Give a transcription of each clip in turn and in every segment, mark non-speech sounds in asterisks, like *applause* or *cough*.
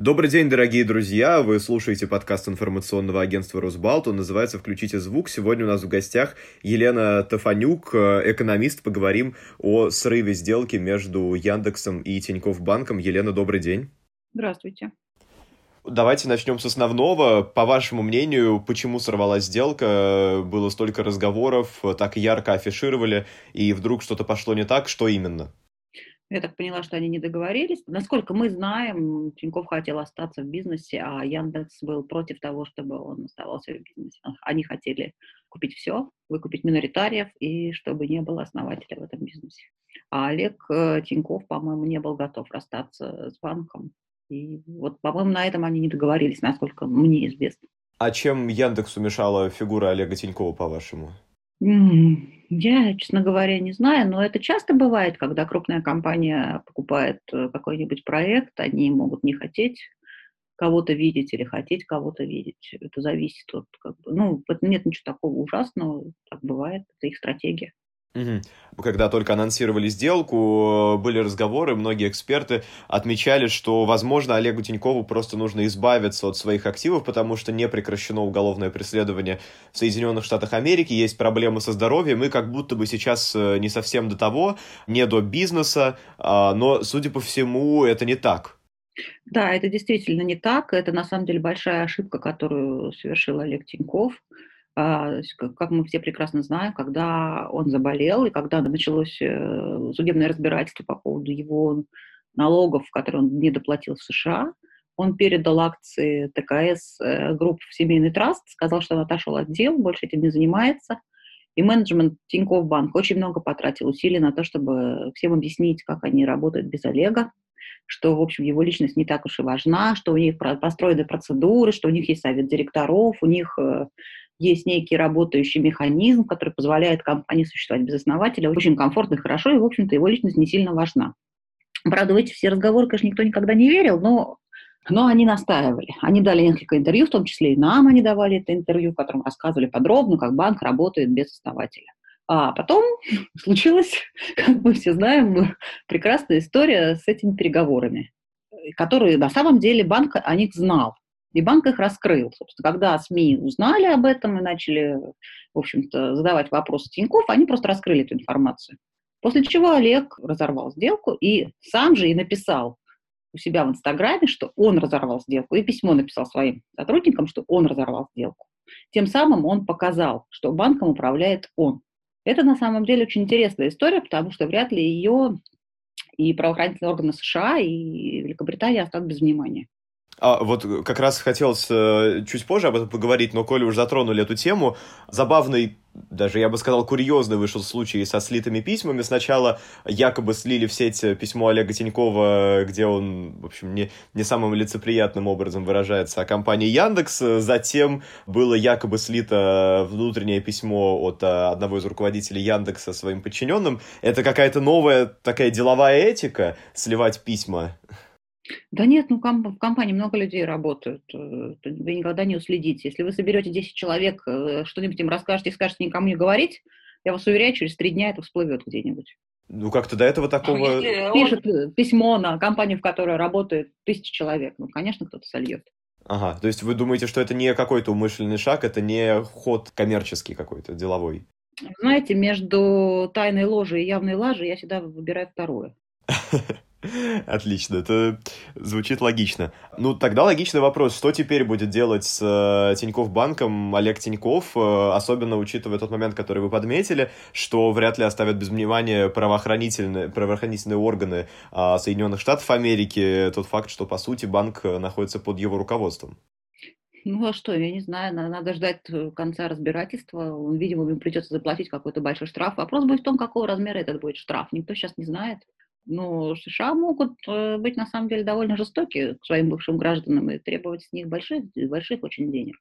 Добрый день, дорогие друзья! Вы слушаете подкаст информационного агентства «Росбалт». Он называется «Включите звук». Сегодня у нас в гостях Елена Тафанюк, экономист. Поговорим о срыве сделки между Яндексом и Тинькофф Банком. Елена, добрый день. Здравствуйте. Давайте начнем с основного. По вашему мнению, почему сорвалась сделка? Было столько разговоров, так ярко афишировали, и вдруг что-то пошло не так. Что именно? Я так поняла, что они не договорились. Насколько мы знаем, Тиньков хотел остаться в бизнесе, а Яндекс был против того, чтобы он оставался в бизнесе. Они хотели купить все, выкупить миноритариев, и чтобы не было основателя в этом бизнесе. А Олег э, Тиньков, по-моему, не был готов расстаться с банком. И вот, по-моему, на этом они не договорились, насколько мне известно. А чем Яндексу мешала фигура Олега Тинькова, по-вашему? Я, честно говоря, не знаю, но это часто бывает, когда крупная компания покупает э, какой-нибудь проект, они могут не хотеть кого-то видеть или хотеть кого-то видеть. Это зависит от, как бы, ну, нет ничего такого ужасного, так бывает, это их стратегия. Угу. Когда только анонсировали сделку, были разговоры, многие эксперты отмечали, что, возможно, Олегу Тинькову просто нужно избавиться от своих активов, потому что не прекращено уголовное преследование в Соединенных Штатах Америки, есть проблемы со здоровьем, и как будто бы сейчас э, не совсем до того, не до бизнеса, а, но, судя по всему, это не так. Да, это действительно не так. Это на самом деле большая ошибка, которую совершил Олег Тиньков. А, как мы все прекрасно знаем, когда он заболел и когда началось э, судебное разбирательство по поводу его налогов, которые он не доплатил в США, он передал акции ТКС э, групп в семейный траст, сказал, что он отошел от дел, больше этим не занимается. И менеджмент Тинькофф Банк очень много потратил усилий на то, чтобы всем объяснить, как они работают без Олега, что, в общем, его личность не так уж и важна, что у них построены процедуры, что у них есть совет директоров, у них э, есть некий работающий механизм, который позволяет компании существовать без основателя. Очень комфортно и хорошо, и, в общем-то, его личность не сильно важна. Правда, в эти все разговоры, конечно, никто никогда не верил, но, но они настаивали. Они дали несколько интервью, в том числе и нам они давали это интервью, в котором рассказывали подробно, как банк работает без основателя. А потом *laughs* случилась, как мы все знаем, прекрасная история с этими переговорами, которые на самом деле банк о них знал. И банк их раскрыл. Собственно, когда СМИ узнали об этом и начали, в общем-то, задавать вопросы Тиньков, они просто раскрыли эту информацию. После чего Олег разорвал сделку и сам же и написал у себя в Инстаграме, что он разорвал сделку, и письмо написал своим сотрудникам, что он разорвал сделку. Тем самым он показал, что банком управляет он. Это на самом деле очень интересная история, потому что вряд ли ее и правоохранительные органы США, и Великобритания оставят без внимания. А, вот как раз хотелось э, чуть позже об этом поговорить, но коли уже затронули эту тему, забавный, даже я бы сказал, курьезный вышел случай со слитыми письмами. Сначала якобы слили в сеть письмо Олега Тинькова, где он, в общем, не, не самым лицеприятным образом выражается о компании Яндекс. Затем было якобы слито внутреннее письмо от э, одного из руководителей Яндекса своим подчиненным. Это какая-то новая такая деловая этика, сливать письма? Да нет, ну в компании много людей работают, э, вы никогда не уследите. Если вы соберете 10 человек, э, что-нибудь им расскажете и скажете никому не говорить, я вас уверяю, через три дня это всплывет где-нибудь. Ну, как-то до этого такого... Пишет э, письмо на компанию, в которой работает тысяча человек. Ну, конечно, кто-то сольет. Ага, то есть вы думаете, что это не какой-то умышленный шаг, это не ход коммерческий какой-то, деловой? Знаете, между тайной ложей и явной лажей я всегда выбираю второе. *laughs* *laughs* Отлично, это звучит логично. Ну, тогда логичный вопрос, что теперь будет делать с э, Тинькофф банком Олег Тиньков, э, особенно учитывая тот момент, который вы подметили, что вряд ли оставят без внимания правоохранительные, правоохранительные органы э, Соединенных Штатов Америки, тот факт, что, по сути, банк находится под его руководством. Ну а что, я не знаю, надо ждать э, конца разбирательства. Видимо, им придется заплатить какой-то большой штраф. Вопрос будет в том, какого размера этот будет штраф. Никто сейчас не знает. Но США могут э, быть на самом деле довольно жестоки к своим бывшим гражданам и требовать с них больших, больших очень денег.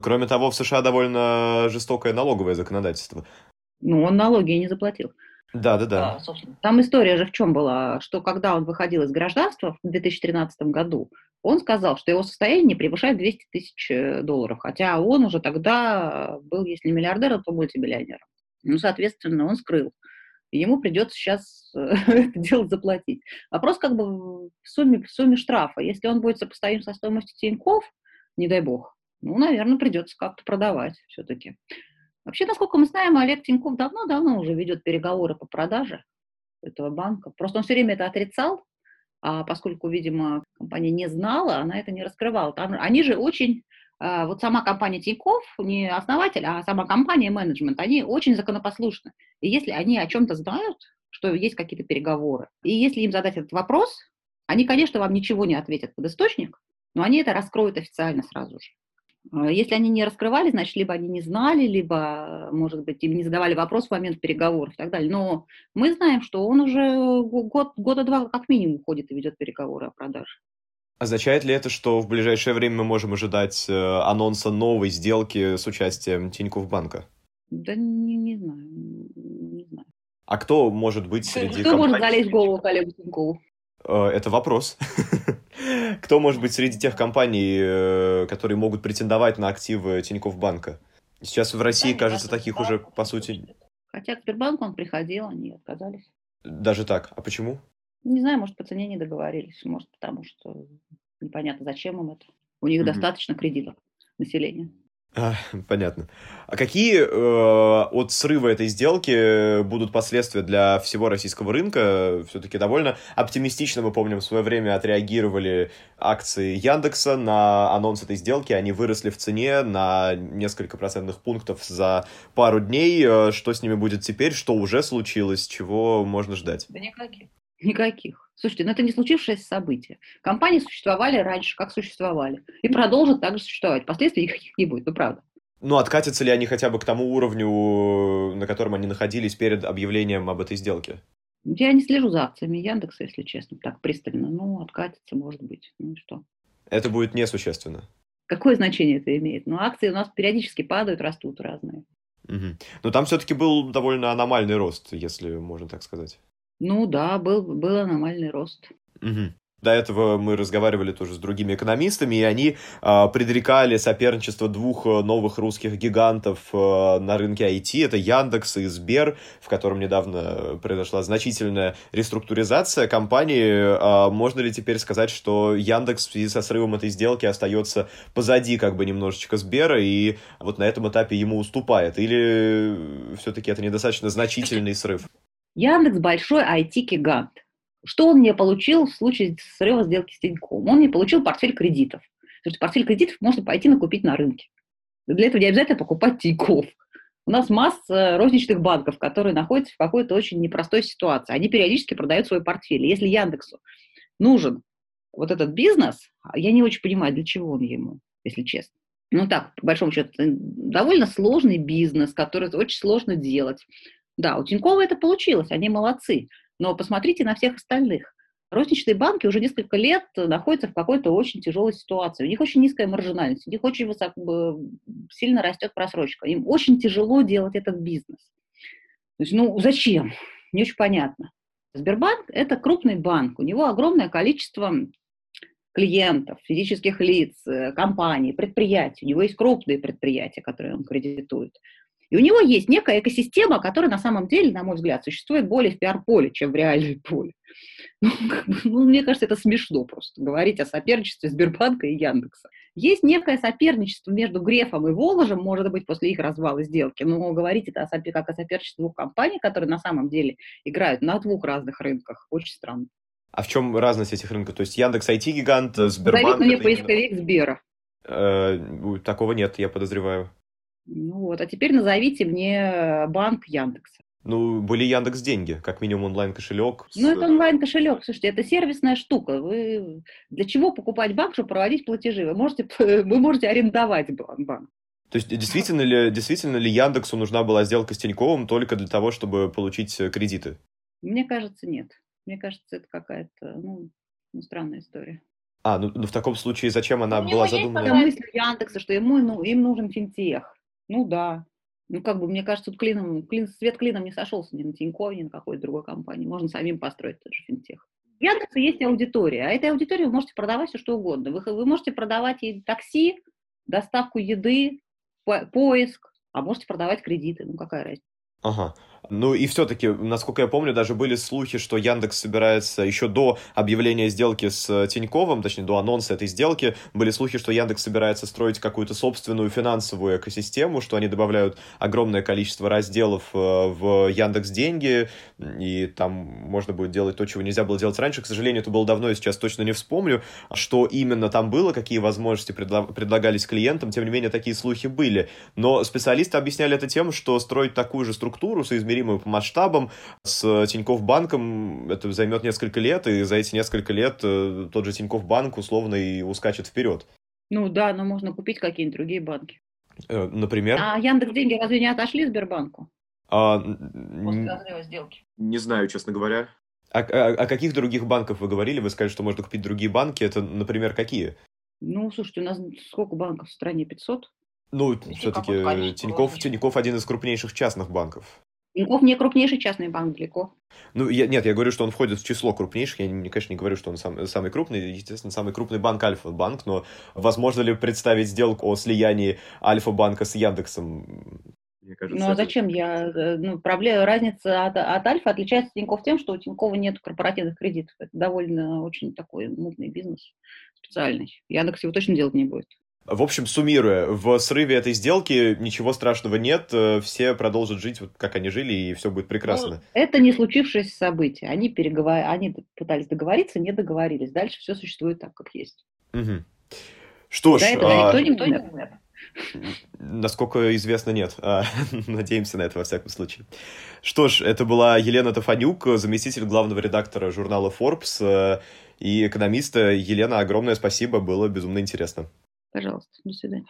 Кроме того, в США довольно жестокое налоговое законодательство. Ну, он налоги не заплатил. Да, да, да. Там история же в чем была, что когда он выходил из гражданства в 2013 году, он сказал, что его состояние не превышает 200 тысяч э, долларов, хотя он уже тогда был, если миллиардером, то мультимиллионером. Ну, соответственно, он скрыл и ему придется сейчас *laughs* это дело заплатить. Вопрос как бы в сумме, в сумме штрафа. Если он будет сопоставим со стоимостью Тиньков, не дай бог, ну, наверное, придется как-то продавать все-таки. Вообще, насколько мы знаем, Олег Тиньков давно-давно уже ведет переговоры по продаже этого банка. Просто он все время это отрицал, а поскольку, видимо, компания не знала, она это не раскрывала. Там, они же очень, вот сама компания Тиньков, не основатель, а сама компания менеджмент, они очень законопослушны. И если они о чем-то знают, что есть какие-то переговоры, и если им задать этот вопрос, они, конечно, вам ничего не ответят под источник, но они это раскроют официально сразу же. А, если они не раскрывали, значит, либо они не знали, либо, может быть, им не задавали вопрос в момент переговоров и так далее. Но мы знаем, что он уже год, года два как минимум ходит и ведет переговоры о продаже. Означает ли это, что в ближайшее время мы можем ожидать э, анонса новой сделки с участием Тинькофф банка? Да не, не знаю, не знаю. А кто может быть среди Кто компаний... может залезть в голову коллегу Тинькову? Э, это вопрос. *laughs* Кто может быть среди тех компаний, э, которые могут претендовать на активы Тинькофф банка? Сейчас в России, кажется, таких уже, по сути... Хотя к Сбербанку он приходил, они отказались. Даже так? А почему? Не знаю, может, по цене не договорились, может, потому что непонятно, зачем им это. У них mm-hmm. достаточно кредитов населения. А, понятно. А какие э, от срыва этой сделки будут последствия для всего российского рынка? Все-таки довольно оптимистично, мы помним, в свое время отреагировали акции Яндекса на анонс этой сделки. Они выросли в цене на несколько процентных пунктов за пару дней. Э, что с ними будет теперь? Что уже случилось? Чего можно ждать? Да никаких. Никаких. Слушайте, ну это не случившееся событие. Компании существовали раньше, как существовали. И продолжат также существовать. Последствий никаких не будет, ну правда. Ну, откатятся ли они хотя бы к тому уровню, на котором они находились перед объявлением об этой сделке? Я не слежу за акциями Яндекса, если честно, так пристально. Ну, откатится, может быть. Ну и что? Это будет несущественно. Какое значение это имеет? Ну, акции у нас периодически падают, растут разные. Угу. Но там все-таки был довольно аномальный рост, если можно так сказать. Ну да, был, был аномальный рост. Угу. До этого мы разговаривали тоже с другими экономистами, и они э, предрекали соперничество двух э, новых русских гигантов э, на рынке IT. Это Яндекс и Сбер, в котором недавно произошла значительная реструктуризация компании. Э, можно ли теперь сказать, что Яндекс в связи со срывом этой сделки остается позади как бы немножечко Сбера, и вот на этом этапе ему уступает? Или все-таки это недостаточно значительный срыв? Яндекс большой IT-гигант. Что он не получил в случае срыва сделки с Тиньковым? Он не получил портфель кредитов. То есть портфель кредитов можно пойти накупить на рынке. Для этого не обязательно покупать Тиньков. У нас масса розничных банков, которые находятся в какой-то очень непростой ситуации. Они периодически продают свой портфель. Если Яндексу нужен вот этот бизнес, я не очень понимаю, для чего он ему, если честно. Ну так, по большому счету, довольно сложный бизнес, который очень сложно делать. Да, у Тинькова это получилось, они молодцы. Но посмотрите на всех остальных. Розничные банки уже несколько лет находятся в какой-то очень тяжелой ситуации. У них очень низкая маржинальность, у них очень высоко, сильно растет просрочка. Им очень тяжело делать этот бизнес. То есть, ну, зачем? Не очень понятно. Сбербанк – это крупный банк, у него огромное количество клиентов, физических лиц, э, компаний, предприятий. У него есть крупные предприятия, которые он кредитует. И у него есть некая экосистема, которая на самом деле, на мой взгляд, существует более в пиар-поле, чем в реальном поле. *laughs* Ну, ну, мне кажется, это смешно просто говорить о соперничестве Сбербанка и Яндекса. Есть некое соперничество между Грефом и Воложем, может быть, после их развала сделки, но говорить это о, как о соперничестве двух компаний, которые на самом деле играют на двух разных рынках, очень странно. А в чем разность этих рынков? То есть Яндекс IT-гигант, Сбербанк... Назови мне поисковик. Сбера. Э, такого нет, я подозреваю. Ну вот, а теперь назовите мне банк Яндекса. Ну, были Яндекс деньги, как минимум онлайн-кошелек. Ну, это онлайн-кошелек, слушайте, это сервисная штука. Вы для чего покупать банк, чтобы проводить платежи? Вы можете, *laughs* вы можете арендовать банк. То есть действительно ли, действительно ли Яндексу нужна была сделка с Тиньковым только для того, чтобы получить э, кредиты? Мне кажется, нет. Мне кажется, это какая-то ну, ну, странная история. А, ну, ну в таком случае зачем она ну, была задумана? Я мысль Яндекса, что ему ну, им нужен финтех. Ну да. Ну, как бы, мне кажется, тут клином, клин, свет клином не сошелся ни на Тинькове, ни на какой-то другой компании. Можно самим построить тот же финтех. В Яндексе есть аудитория, а этой аудитории вы можете продавать все, что угодно. Вы, вы можете продавать ей такси, доставку еды, по, поиск, а можете продавать кредиты. Ну, какая разница? Ага. Ну и все-таки, насколько я помню, даже были слухи, что Яндекс собирается еще до объявления сделки с Тиньковым, точнее до анонса этой сделки, были слухи, что Яндекс собирается строить какую-то собственную финансовую экосистему, что они добавляют огромное количество разделов э, в Яндекс Деньги, и там можно будет делать то, чего нельзя было делать раньше. К сожалению, это было давно, и сейчас точно не вспомню, что именно там было, какие возможности предлагались клиентам. Тем не менее, такие слухи были. Но специалисты объясняли это тем, что строить такую же структуру, соизмеримую по масштабам, с Тинькофф банком, это займет несколько лет, и за эти несколько лет э, тот же Тинькофф банк условно и ускачет вперед. Ну да, но можно купить какие-нибудь другие банки. Э, например? А Яндекс деньги разве не отошли Сбербанку? А, После разрыва сделки. Не знаю, честно говоря. А, а, о каких других банках вы говорили? Вы сказали, что можно купить другие банки. Это, например, какие? Ну, слушайте, у нас сколько банков в стране? 500? Ну, все-таки Тиньков, Тиньков один из крупнейших частных банков. Тиньков не крупнейший частный банк далеко. Ну, я, нет, я говорю, что он входит в число крупнейших. Я, конечно, не говорю, что он сам, самый крупный. Естественно, самый крупный банк Альфа-банк. Но возможно ли представить сделку о слиянии Альфа-банка с Яндексом? Мне кажется, ну а зачем я? Э, ну, проблема, разница от, от Альфа отличается Тинькофф тем, что у Тинькова нет корпоративных кредитов. Это довольно очень такой мутный бизнес, специальный. Яндекс его точно делать не будет. В общем, суммируя, в срыве этой сделки ничего страшного нет, э, все продолжат жить, вот как они жили, и все будет прекрасно. Ну, это не случившееся событие. Они, переговор... они пытались договориться, не договорились. Дальше все существует так, как есть. Угу. Что ж... Да, а... никто, никто не умер. Насколько известно, нет. А, *laughs* надеемся на это, во всяком случае. Что ж, это была Елена Тафанюк, заместитель главного редактора журнала Forbes э, и экономиста. Елена, огромное спасибо, было безумно интересно. Пожалуйста, до свидания.